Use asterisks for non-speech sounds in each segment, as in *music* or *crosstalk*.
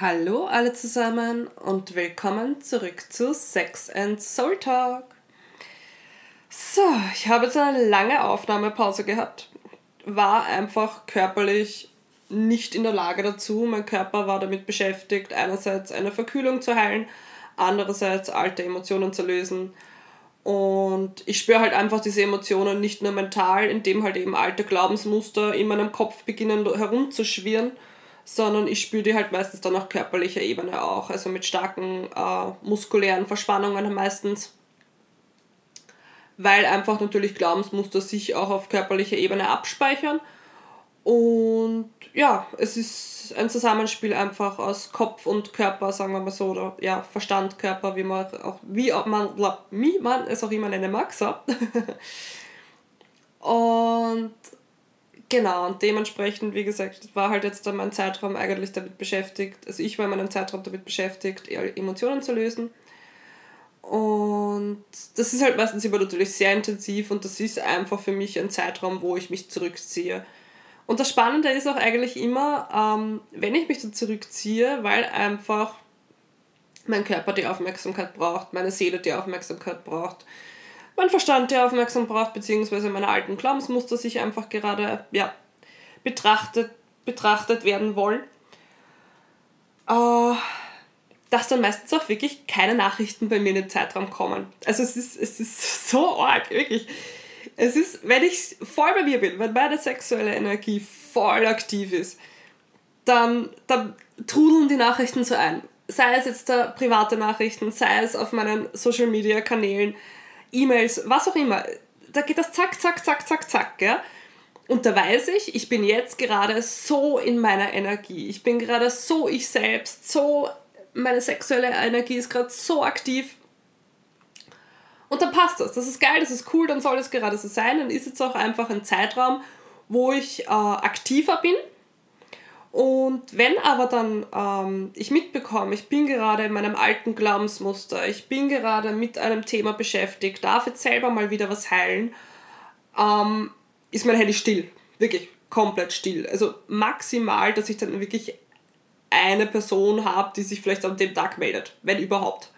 Hallo alle zusammen und willkommen zurück zu Sex and Soul Talk. So, ich habe jetzt eine lange Aufnahmepause gehabt, war einfach körperlich nicht in der Lage dazu. Mein Körper war damit beschäftigt, einerseits eine Verkühlung zu heilen, andererseits alte Emotionen zu lösen. Und ich spüre halt einfach diese Emotionen nicht nur mental, indem halt eben alte Glaubensmuster in meinem Kopf beginnen herumzuschwirren, sondern ich spüre die halt meistens dann auf körperlicher Ebene auch, also mit starken äh, muskulären Verspannungen meistens, weil einfach natürlich Glaubensmuster sich auch auf körperlicher Ebene abspeichern. Und ja, es ist ein Zusammenspiel einfach aus Kopf und Körper, sagen wir mal so, oder ja, Verstand, Körper, wie man auch, wie man, wie man es auch immer nennen mag, so. *laughs* und Genau, und dementsprechend, wie gesagt, war halt jetzt dann mein Zeitraum eigentlich damit beschäftigt, also ich war in meinem Zeitraum damit beschäftigt, Emotionen zu lösen. Und das ist halt meistens immer natürlich sehr intensiv und das ist einfach für mich ein Zeitraum, wo ich mich zurückziehe. Und das Spannende ist auch eigentlich immer, ähm, wenn ich mich dann zurückziehe, weil einfach mein Körper die Aufmerksamkeit braucht, meine Seele die Aufmerksamkeit braucht, mein Verstand, der aufmerksam braucht, beziehungsweise meine alten Glaubensmuster sich einfach gerade ja, betrachtet, betrachtet werden wollen, äh, dass dann meistens auch wirklich keine Nachrichten bei mir in den Zeitraum kommen. Also es ist, es ist *laughs* so arg, wirklich. Es ist, wenn ich voll bei mir bin, wenn meine sexuelle Energie voll aktiv ist, dann, dann trudeln die Nachrichten so ein. Sei es jetzt da private Nachrichten, sei es auf meinen Social Media Kanälen, E-Mails, was auch immer. Da geht das zack, zack, zack, zack, zack, gell? Und da weiß ich, ich bin jetzt gerade so in meiner Energie. Ich bin gerade so ich selbst, so meine sexuelle Energie ist gerade so aktiv. Und dann passt das. Das ist geil, das ist cool, dann soll es gerade so sein. Dann ist es auch einfach ein Zeitraum, wo ich äh, aktiver bin und wenn aber dann ähm, ich mitbekomme, ich bin gerade in meinem alten Glaubensmuster, ich bin gerade mit einem Thema beschäftigt, darf jetzt selber mal wieder was heilen, ähm, ist mein Handy still. Wirklich komplett still. Also maximal, dass ich dann wirklich eine Person habe, die sich vielleicht an dem Tag meldet, wenn überhaupt.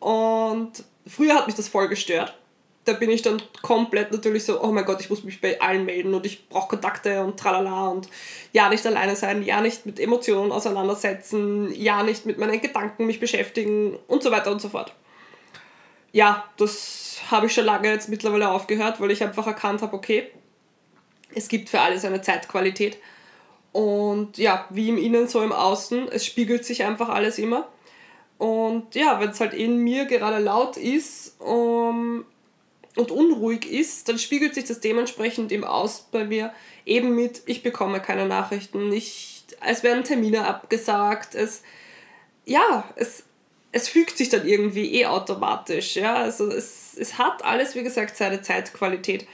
Und früher hat mich das voll gestört da bin ich dann komplett natürlich so, oh mein Gott, ich muss mich bei allen melden und ich brauche Kontakte und tralala und ja nicht alleine sein, ja nicht mit Emotionen auseinandersetzen, ja nicht mit meinen Gedanken mich beschäftigen und so weiter und so fort. Ja, das habe ich schon lange jetzt mittlerweile aufgehört, weil ich einfach erkannt habe, okay, es gibt für alles eine Zeitqualität und ja, wie im Innen so im Außen, es spiegelt sich einfach alles immer. Und ja, wenn es halt in mir gerade laut ist, um, und unruhig ist, dann spiegelt sich das dementsprechend eben aus bei mir eben mit, ich bekomme keine Nachrichten, ich, es werden Termine abgesagt, es, ja, es, es fügt sich dann irgendwie eh automatisch, ja, also es, es hat alles, wie gesagt, seine Zeitqualität.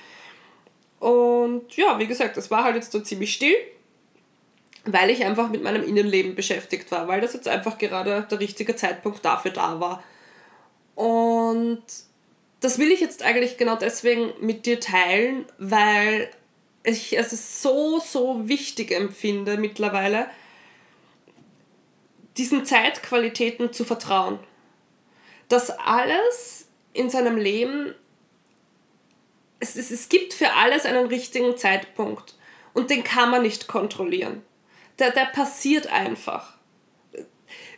Und ja, wie gesagt, es war halt jetzt so ziemlich still, weil ich einfach mit meinem Innenleben beschäftigt war, weil das jetzt einfach gerade der richtige Zeitpunkt dafür da war. Und das will ich jetzt eigentlich genau deswegen mit dir teilen, weil ich es so, so wichtig empfinde mittlerweile, diesen Zeitqualitäten zu vertrauen. Dass alles in seinem Leben, es, es, es gibt für alles einen richtigen Zeitpunkt und den kann man nicht kontrollieren. Der, der passiert einfach.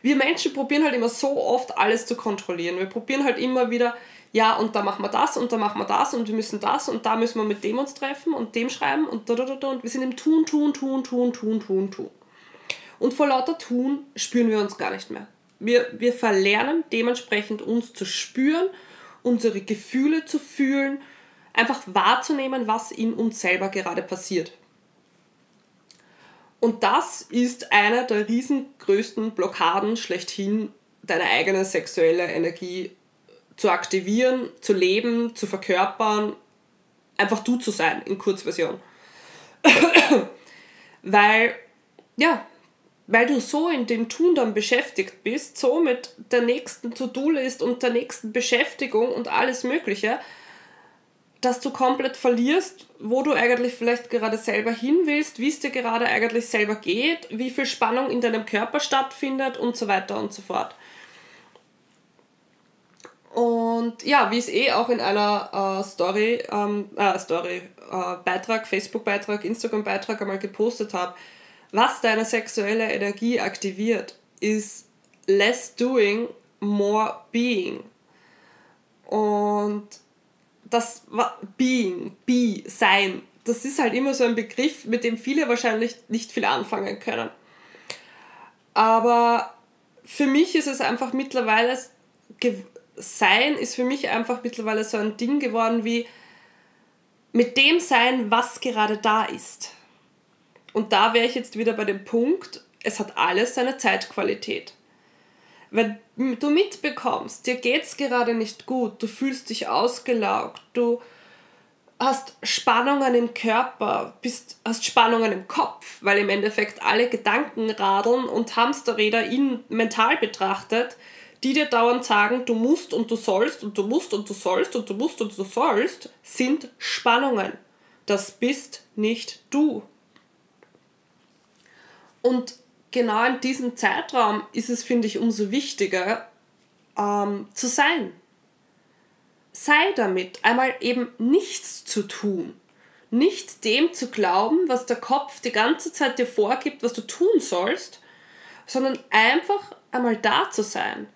Wir Menschen probieren halt immer so oft alles zu kontrollieren. Wir probieren halt immer wieder, ja, und da machen wir das und da machen wir das und wir müssen das und da müssen wir mit dem uns treffen und dem schreiben und da, da, da, da und wir sind im Tun, Tun, Tun, Tun, Tun, Tun, Tun. Und vor lauter Tun spüren wir uns gar nicht mehr. Wir, wir verlernen dementsprechend uns zu spüren, unsere Gefühle zu fühlen, einfach wahrzunehmen, was in uns selber gerade passiert. Und das ist eine der riesengrößten Blockaden schlechthin, deine eigene sexuelle Energie zu aktivieren, zu leben, zu verkörpern, einfach du zu sein in Kurzversion. *coughs* weil, ja, weil du so in dem Tun dann beschäftigt bist, so mit der nächsten To-Do-List und der nächsten Beschäftigung und alles Mögliche, dass du komplett verlierst, wo du eigentlich vielleicht gerade selber hin willst, wie es dir gerade eigentlich selber geht, wie viel Spannung in deinem Körper stattfindet und so weiter und so fort. Und ja, wie es eh auch in einer äh, Story, ähm, äh, Story, äh, Beitrag, Facebook-Beitrag, Instagram-Beitrag einmal gepostet habe, was deine sexuelle Energie aktiviert, ist less doing, more being. Und das Being, Be, Sein, das ist halt immer so ein Begriff, mit dem viele wahrscheinlich nicht viel anfangen können. Aber für mich ist es einfach mittlerweile, Sein ist für mich einfach mittlerweile so ein Ding geworden wie mit dem Sein, was gerade da ist. Und da wäre ich jetzt wieder bei dem Punkt, es hat alles seine Zeitqualität. Wenn du mitbekommst, dir geht es gerade nicht gut, du fühlst dich ausgelaugt, du hast Spannungen im Körper, bist, hast Spannungen im Kopf, weil im Endeffekt alle Gedanken radeln und Hamsterräder in mental betrachtet, die dir dauernd sagen, du musst und du sollst und du musst und du sollst und du musst und du sollst, sind Spannungen. Das bist nicht du. Und genau in diesem Zeitraum ist es, finde ich, umso wichtiger ähm, zu sein. Sei damit, einmal eben nichts zu tun. Nicht dem zu glauben, was der Kopf die ganze Zeit dir vorgibt, was du tun sollst, sondern einfach einmal da zu sein.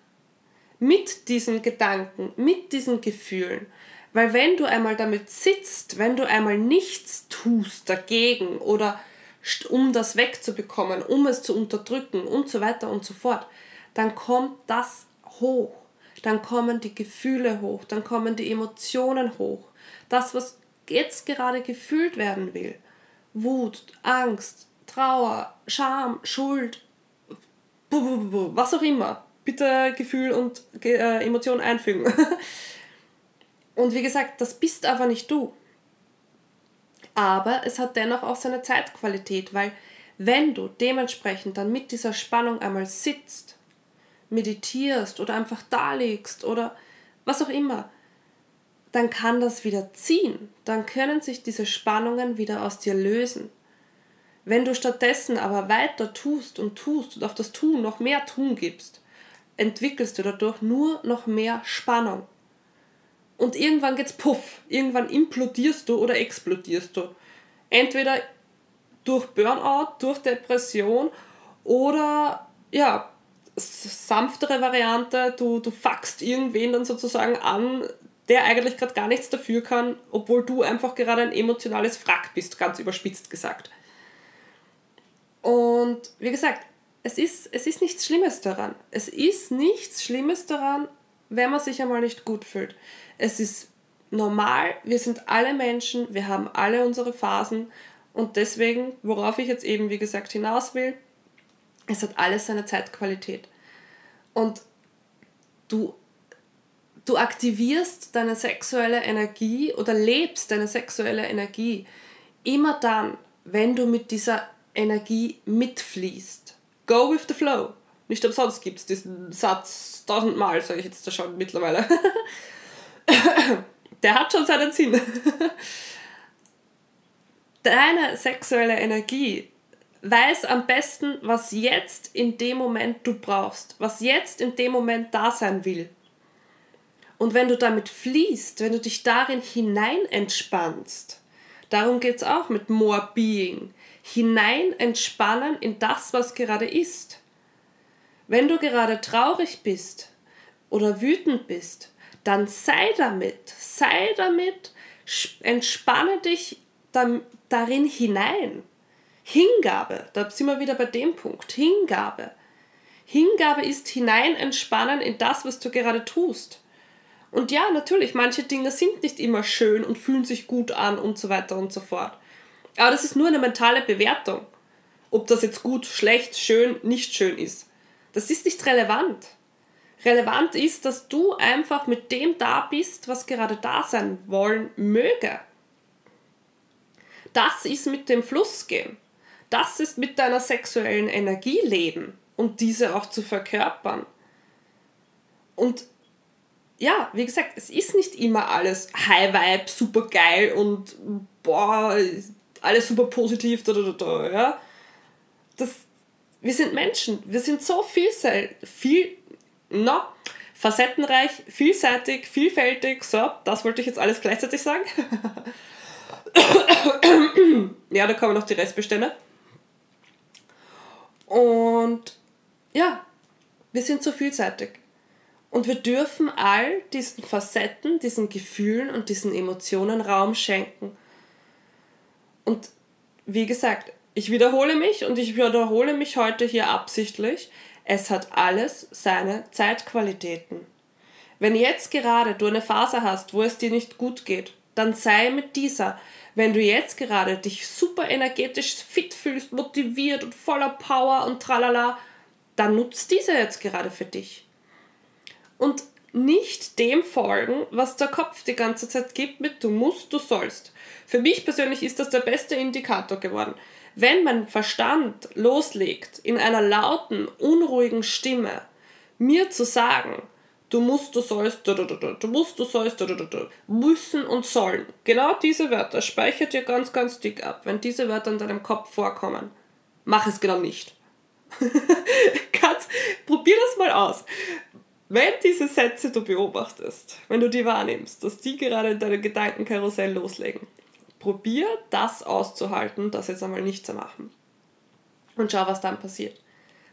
Mit diesen Gedanken, mit diesen Gefühlen. Weil wenn du einmal damit sitzt, wenn du einmal nichts tust dagegen oder um das wegzubekommen, um es zu unterdrücken und so weiter und so fort, dann kommt das hoch. Dann kommen die Gefühle hoch, dann kommen die Emotionen hoch. Das, was jetzt gerade gefühlt werden will. Wut, Angst, Trauer, Scham, Schuld, was auch immer. Bitte Gefühl und äh, Emotion einfügen. *laughs* und wie gesagt, das bist aber nicht du aber es hat dennoch auch seine Zeitqualität, weil wenn du dementsprechend dann mit dieser Spannung einmal sitzt, meditierst oder einfach da liegst oder was auch immer, dann kann das wieder ziehen, dann können sich diese Spannungen wieder aus dir lösen. Wenn du stattdessen aber weiter tust und tust und auf das Tun noch mehr Tun gibst, entwickelst du dadurch nur noch mehr Spannung. Und irgendwann geht's puff. Irgendwann implodierst du oder explodierst du. Entweder durch Burnout, durch Depression oder ja, sanftere Variante, du, du fuckst irgendwen dann sozusagen an, der eigentlich gerade gar nichts dafür kann, obwohl du einfach gerade ein emotionales Frack bist, ganz überspitzt gesagt. Und wie gesagt, es ist, es ist nichts Schlimmes daran. Es ist nichts Schlimmes daran, wenn man sich einmal nicht gut fühlt. Es ist normal, wir sind alle Menschen, wir haben alle unsere Phasen und deswegen, worauf ich jetzt eben wie gesagt hinaus will, es hat alles seine Zeitqualität. Und du, du aktivierst deine sexuelle Energie oder lebst deine sexuelle Energie immer dann, wenn du mit dieser Energie mitfließt. Go with the flow. Nicht umsonst gibt es diesen Satz tausendmal, sage ich jetzt da schon mittlerweile. *laughs* Der hat schon seinen Sinn. *laughs* Deine sexuelle Energie weiß am besten, was jetzt in dem Moment du brauchst, was jetzt in dem Moment da sein will. Und wenn du damit fließt, wenn du dich darin hinein entspannst, darum geht es auch mit More Being, hinein entspannen in das, was gerade ist. Wenn du gerade traurig bist oder wütend bist, dann sei damit, sei damit, entspanne dich darin hinein. Hingabe, da sind wir wieder bei dem Punkt, Hingabe. Hingabe ist hinein entspannen in das, was du gerade tust. Und ja, natürlich, manche Dinge sind nicht immer schön und fühlen sich gut an und so weiter und so fort. Aber das ist nur eine mentale Bewertung. Ob das jetzt gut, schlecht, schön, nicht schön ist. Das ist nicht relevant. Relevant ist, dass du einfach mit dem da bist, was gerade da sein wollen möge. Das ist mit dem Fluss gehen. Das ist mit deiner sexuellen Energie leben und diese auch zu verkörpern. Und ja, wie gesagt, es ist nicht immer alles High Vibe, super geil und boah, alles super positiv, da, da, da, ja. Das, wir sind Menschen, wir sind so vielseitig, viel, no, facettenreich, vielseitig, vielfältig, so, das wollte ich jetzt alles gleichzeitig sagen. *coughs* ja, da kommen noch die Restbestände. Und ja, wir sind so vielseitig. Und wir dürfen all diesen Facetten, diesen Gefühlen und diesen Emotionen Raum schenken. Und wie gesagt, ich wiederhole mich und ich wiederhole mich heute hier absichtlich. Es hat alles seine Zeitqualitäten. Wenn jetzt gerade du eine Phase hast, wo es dir nicht gut geht, dann sei mit dieser. Wenn du jetzt gerade dich super energetisch fit fühlst, motiviert und voller Power und tralala, dann nutzt diese jetzt gerade für dich und nicht dem folgen, was der Kopf die ganze Zeit gibt mit du musst, du sollst. Für mich persönlich ist das der beste Indikator geworden. Wenn mein Verstand loslegt, in einer lauten, unruhigen Stimme mir zu sagen, du musst, du sollst, du, du, du, du musst, du sollst, du, du, du, müssen und sollen. Genau diese Wörter speichert ihr ganz, ganz dick ab. Wenn diese Wörter in deinem Kopf vorkommen, mach es genau nicht. *laughs* Ganz, probier das mal aus. Wenn diese Sätze du beobachtest, wenn du die wahrnimmst, dass die gerade in deinem Gedankenkarussell loslegen, probier das auszuhalten, das jetzt einmal nicht zu machen. Und schau, was dann passiert.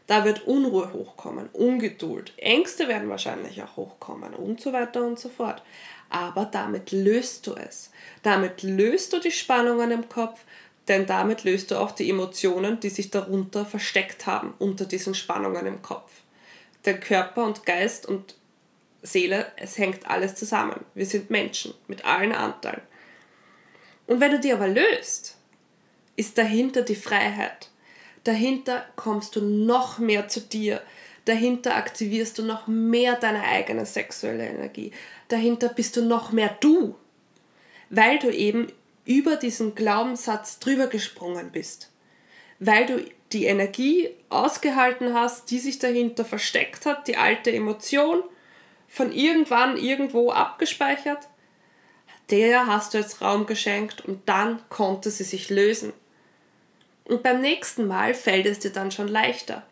Da wird Unruhe hochkommen, Ungeduld, Ängste werden wahrscheinlich auch hochkommen und so weiter und so fort. Aber damit löst du es. Damit löst du die Spannungen im Kopf, denn damit löst du auch die Emotionen, die sich darunter versteckt haben, unter diesen Spannungen im Kopf der Körper und Geist und Seele, es hängt alles zusammen. Wir sind Menschen mit allen Anteilen. Und wenn du die aber löst, ist dahinter die Freiheit. Dahinter kommst du noch mehr zu dir. Dahinter aktivierst du noch mehr deine eigene sexuelle Energie. Dahinter bist du noch mehr du, weil du eben über diesen Glaubenssatz drüber gesprungen bist. Weil du die Energie ausgehalten hast, die sich dahinter versteckt hat, die alte Emotion von irgendwann irgendwo abgespeichert, der hast du jetzt Raum geschenkt und dann konnte sie sich lösen. Und beim nächsten Mal fällt es dir dann schon leichter.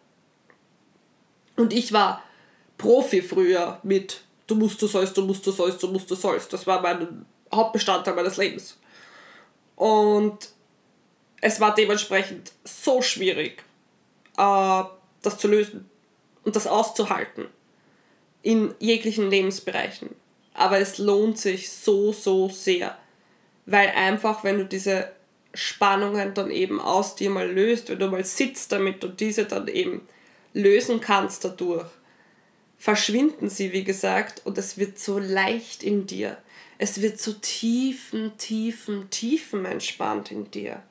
Und ich war Profi früher mit du musst, du sollst, du musst, du sollst, du musst, du sollst. Das war mein Hauptbestandteil meines Lebens. Und es war dementsprechend so schwierig, äh, das zu lösen und das auszuhalten in jeglichen Lebensbereichen. Aber es lohnt sich so, so sehr, weil einfach, wenn du diese Spannungen dann eben aus dir mal löst, wenn du mal sitzt damit und diese dann eben lösen kannst dadurch, verschwinden sie, wie gesagt, und es wird so leicht in dir. Es wird so tiefen, tiefen, tiefen entspannt in dir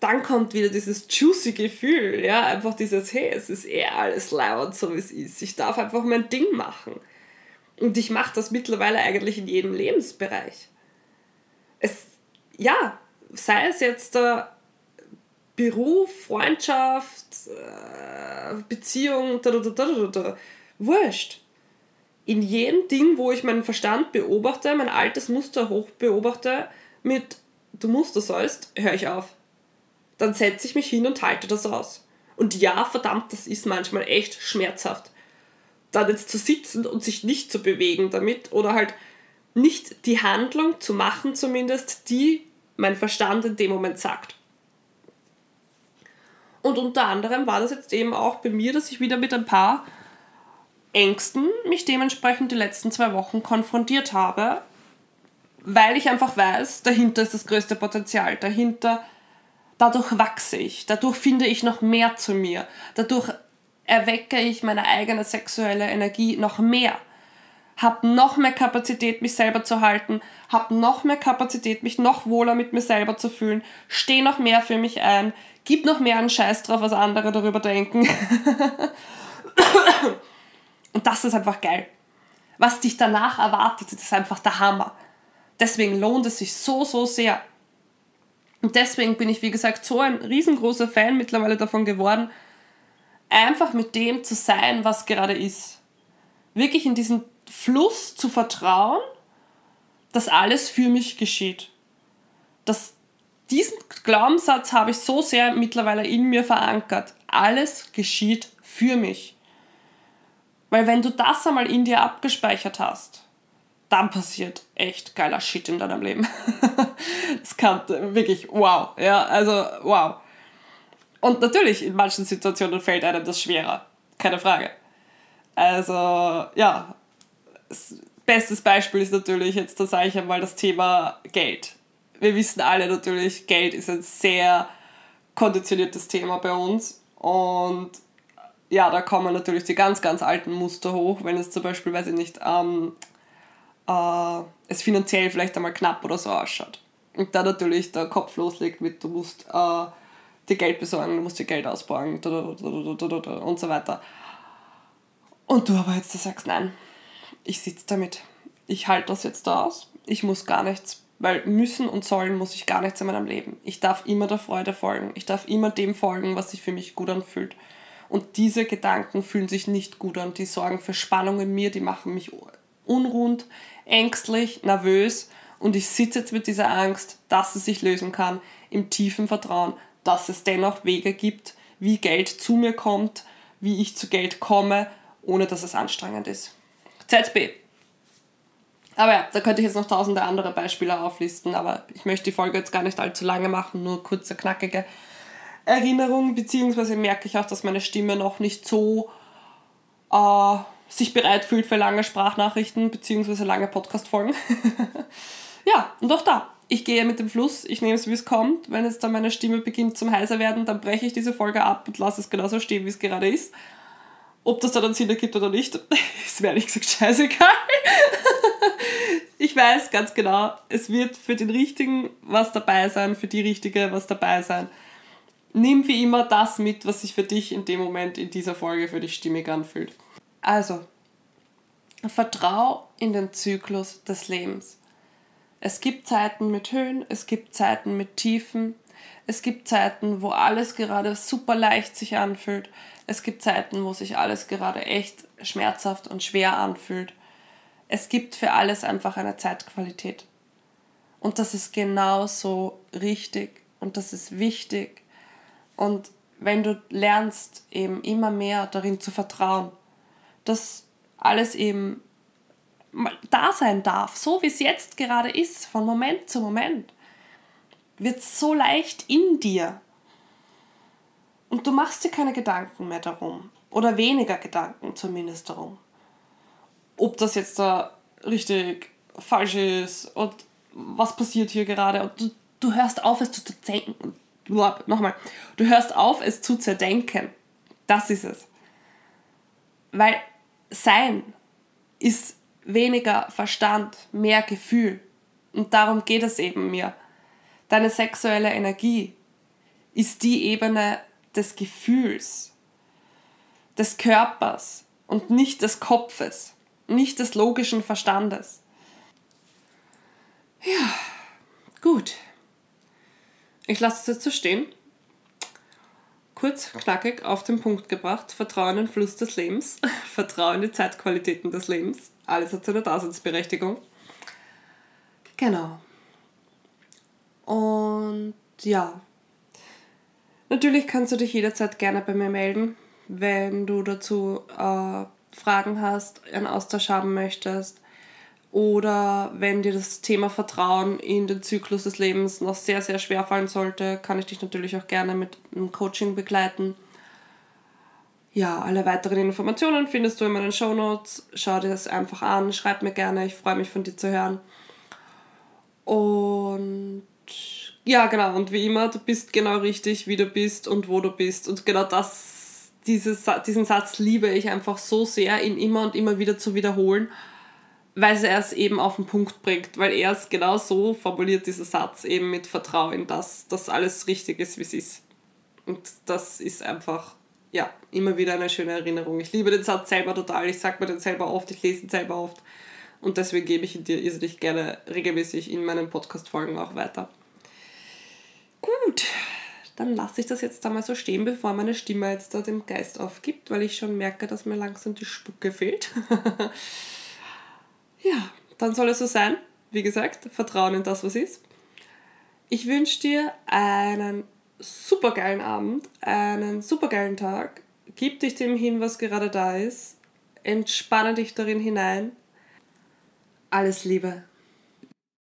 dann kommt wieder dieses juicy Gefühl, ja, einfach dieses, hey, es ist eh alles laut, so wie es ist. Ich darf einfach mein Ding machen. Und ich mache das mittlerweile eigentlich in jedem Lebensbereich. Es, ja, sei es jetzt der Beruf, Freundschaft, äh, Beziehung, da, da, da, da, da, wurscht. In jedem Ding, wo ich meinen Verstand beobachte, mein altes Muster hoch beobachte, mit du musst das sollst, höre ich auf dann setze ich mich hin und halte das aus. Und ja, verdammt, das ist manchmal echt schmerzhaft. Dann jetzt zu sitzen und sich nicht zu bewegen damit oder halt nicht die Handlung zu machen, zumindest, die mein Verstand in dem Moment sagt. Und unter anderem war das jetzt eben auch bei mir, dass ich wieder mit ein paar Ängsten mich dementsprechend die letzten zwei Wochen konfrontiert habe, weil ich einfach weiß, dahinter ist das größte Potenzial. Dahinter Dadurch wachse ich, dadurch finde ich noch mehr zu mir, dadurch erwecke ich meine eigene sexuelle Energie noch mehr, habe noch mehr Kapazität, mich selber zu halten, habe noch mehr Kapazität, mich noch wohler mit mir selber zu fühlen, stehe noch mehr für mich ein, gib noch mehr einen Scheiß drauf, was andere darüber denken. *coughs* Und das ist einfach geil. Was dich danach erwartet, ist einfach der Hammer. Deswegen lohnt es sich so, so sehr, und deswegen bin ich, wie gesagt, so ein riesengroßer Fan mittlerweile davon geworden, einfach mit dem zu sein, was gerade ist. Wirklich in diesen Fluss zu vertrauen, dass alles für mich geschieht. Das, diesen Glaubenssatz habe ich so sehr mittlerweile in mir verankert. Alles geschieht für mich. Weil wenn du das einmal in dir abgespeichert hast, dann passiert echt geiler Shit in deinem Leben. *laughs* das kann wirklich wow. Ja, also wow. Und natürlich, in manchen Situationen fällt einem das schwerer. Keine Frage. Also, ja. Bestes Beispiel ist natürlich jetzt, da sage ich einmal, das Thema Geld. Wir wissen alle natürlich, Geld ist ein sehr konditioniertes Thema bei uns. Und ja, da kommen natürlich die ganz, ganz alten Muster hoch, wenn es zum Beispiel, weiß ich nicht, ähm, äh, es finanziell vielleicht einmal knapp oder so ausschaut. Und da natürlich der Kopf loslegt mit, du musst äh, dir Geld besorgen, du musst dir Geld ausborgen und so weiter. Und du aber jetzt sagst, nein, ich sitze damit. Ich halte das jetzt da aus. Ich muss gar nichts, weil müssen und sollen muss ich gar nichts in meinem Leben. Ich darf immer der Freude folgen. Ich darf immer dem folgen, was sich für mich gut anfühlt. Und diese Gedanken fühlen sich nicht gut an. Die sorgen für Spannung in mir, die machen mich unrund, ängstlich, nervös. Und ich sitze jetzt mit dieser Angst, dass es sich lösen kann, im tiefen Vertrauen, dass es dennoch Wege gibt, wie Geld zu mir kommt, wie ich zu Geld komme, ohne dass es anstrengend ist. ZB. Aber ja, da könnte ich jetzt noch tausende andere Beispiele auflisten, aber ich möchte die Folge jetzt gar nicht allzu lange machen, nur kurze, knackige Erinnerung, beziehungsweise merke ich auch, dass meine Stimme noch nicht so äh, sich bereit fühlt für lange Sprachnachrichten, beziehungsweise lange Podcast-Folgen. *laughs* ja, und auch da, ich gehe mit dem Fluss, ich nehme es, wie es kommt. Wenn jetzt dann meine Stimme beginnt zum heiser werden, dann breche ich diese Folge ab und lasse es genauso stehen, wie es gerade ist. Ob das dann einen Sinn ergibt oder nicht, *laughs* ist mir ehrlich gesagt scheißegal. *laughs* ich weiß ganz genau, es wird für den Richtigen was dabei sein, für die Richtige was dabei sein. Nimm wie immer das mit, was sich für dich in dem Moment in dieser Folge für dich stimmig anfühlt. Also, vertrau in den Zyklus des Lebens. Es gibt Zeiten mit Höhen, es gibt Zeiten mit Tiefen, es gibt Zeiten, wo alles gerade super leicht sich anfühlt, es gibt Zeiten, wo sich alles gerade echt schmerzhaft und schwer anfühlt. Es gibt für alles einfach eine Zeitqualität. Und das ist genauso richtig und das ist wichtig. Und wenn du lernst, eben immer mehr darin zu vertrauen, dass alles eben da sein darf, so wie es jetzt gerade ist, von Moment zu Moment, wird so leicht in dir. Und du machst dir keine Gedanken mehr darum. Oder weniger Gedanken zumindest darum. Ob das jetzt da richtig falsch ist und was passiert hier gerade. Und du, du hörst auf, es zu denken. Nochmal. Du hörst auf, es zu zerdenken. Das ist es. Weil Sein ist weniger Verstand, mehr Gefühl. Und darum geht es eben mir. Deine sexuelle Energie ist die Ebene des Gefühls, des Körpers und nicht des Kopfes, nicht des logischen Verstandes. Ja, gut. Ich lasse es jetzt so stehen. Kurz, knackig, auf den Punkt gebracht. Vertrauen in den Fluss des Lebens. *laughs* Vertrauen in die Zeitqualitäten des Lebens. Alles hat seine Daseinsberechtigung. Genau. Und ja, natürlich kannst du dich jederzeit gerne bei mir melden, wenn du dazu äh, Fragen hast, einen Austausch haben möchtest oder wenn dir das Thema Vertrauen in den Zyklus des Lebens noch sehr, sehr schwer fallen sollte, kann ich dich natürlich auch gerne mit einem Coaching begleiten. Ja, alle weiteren Informationen findest du in meinen Show Notes. Schau dir das einfach an, schreib mir gerne, ich freue mich von dir zu hören. Und ja, genau, und wie immer, du bist genau richtig, wie du bist und wo du bist. Und genau das, dieses, diesen Satz liebe ich einfach so sehr, ihn immer und immer wieder zu wiederholen, weil er es eben auf den Punkt bringt, weil er es genau so formuliert, dieser Satz, eben mit Vertrauen, dass das alles richtig ist, wie es ist. Und das ist einfach ja, immer wieder eine schöne Erinnerung. Ich liebe den Satz selber total. Ich sage mir den selber oft, ich lese ihn selber oft. Und deswegen gebe ich ihn dir irrsinnig gerne regelmäßig in meinen Podcast-Folgen auch weiter. Gut, dann lasse ich das jetzt da mal so stehen, bevor meine Stimme jetzt da dem Geist aufgibt, weil ich schon merke, dass mir langsam die Spucke fehlt. *laughs* Ja, dann soll es so sein. Wie gesagt, Vertrauen in das, was ist. Ich wünsche dir einen supergeilen Abend, einen supergeilen Tag. Gib dich dem hin, was gerade da ist. Entspanne dich darin hinein. Alles Liebe.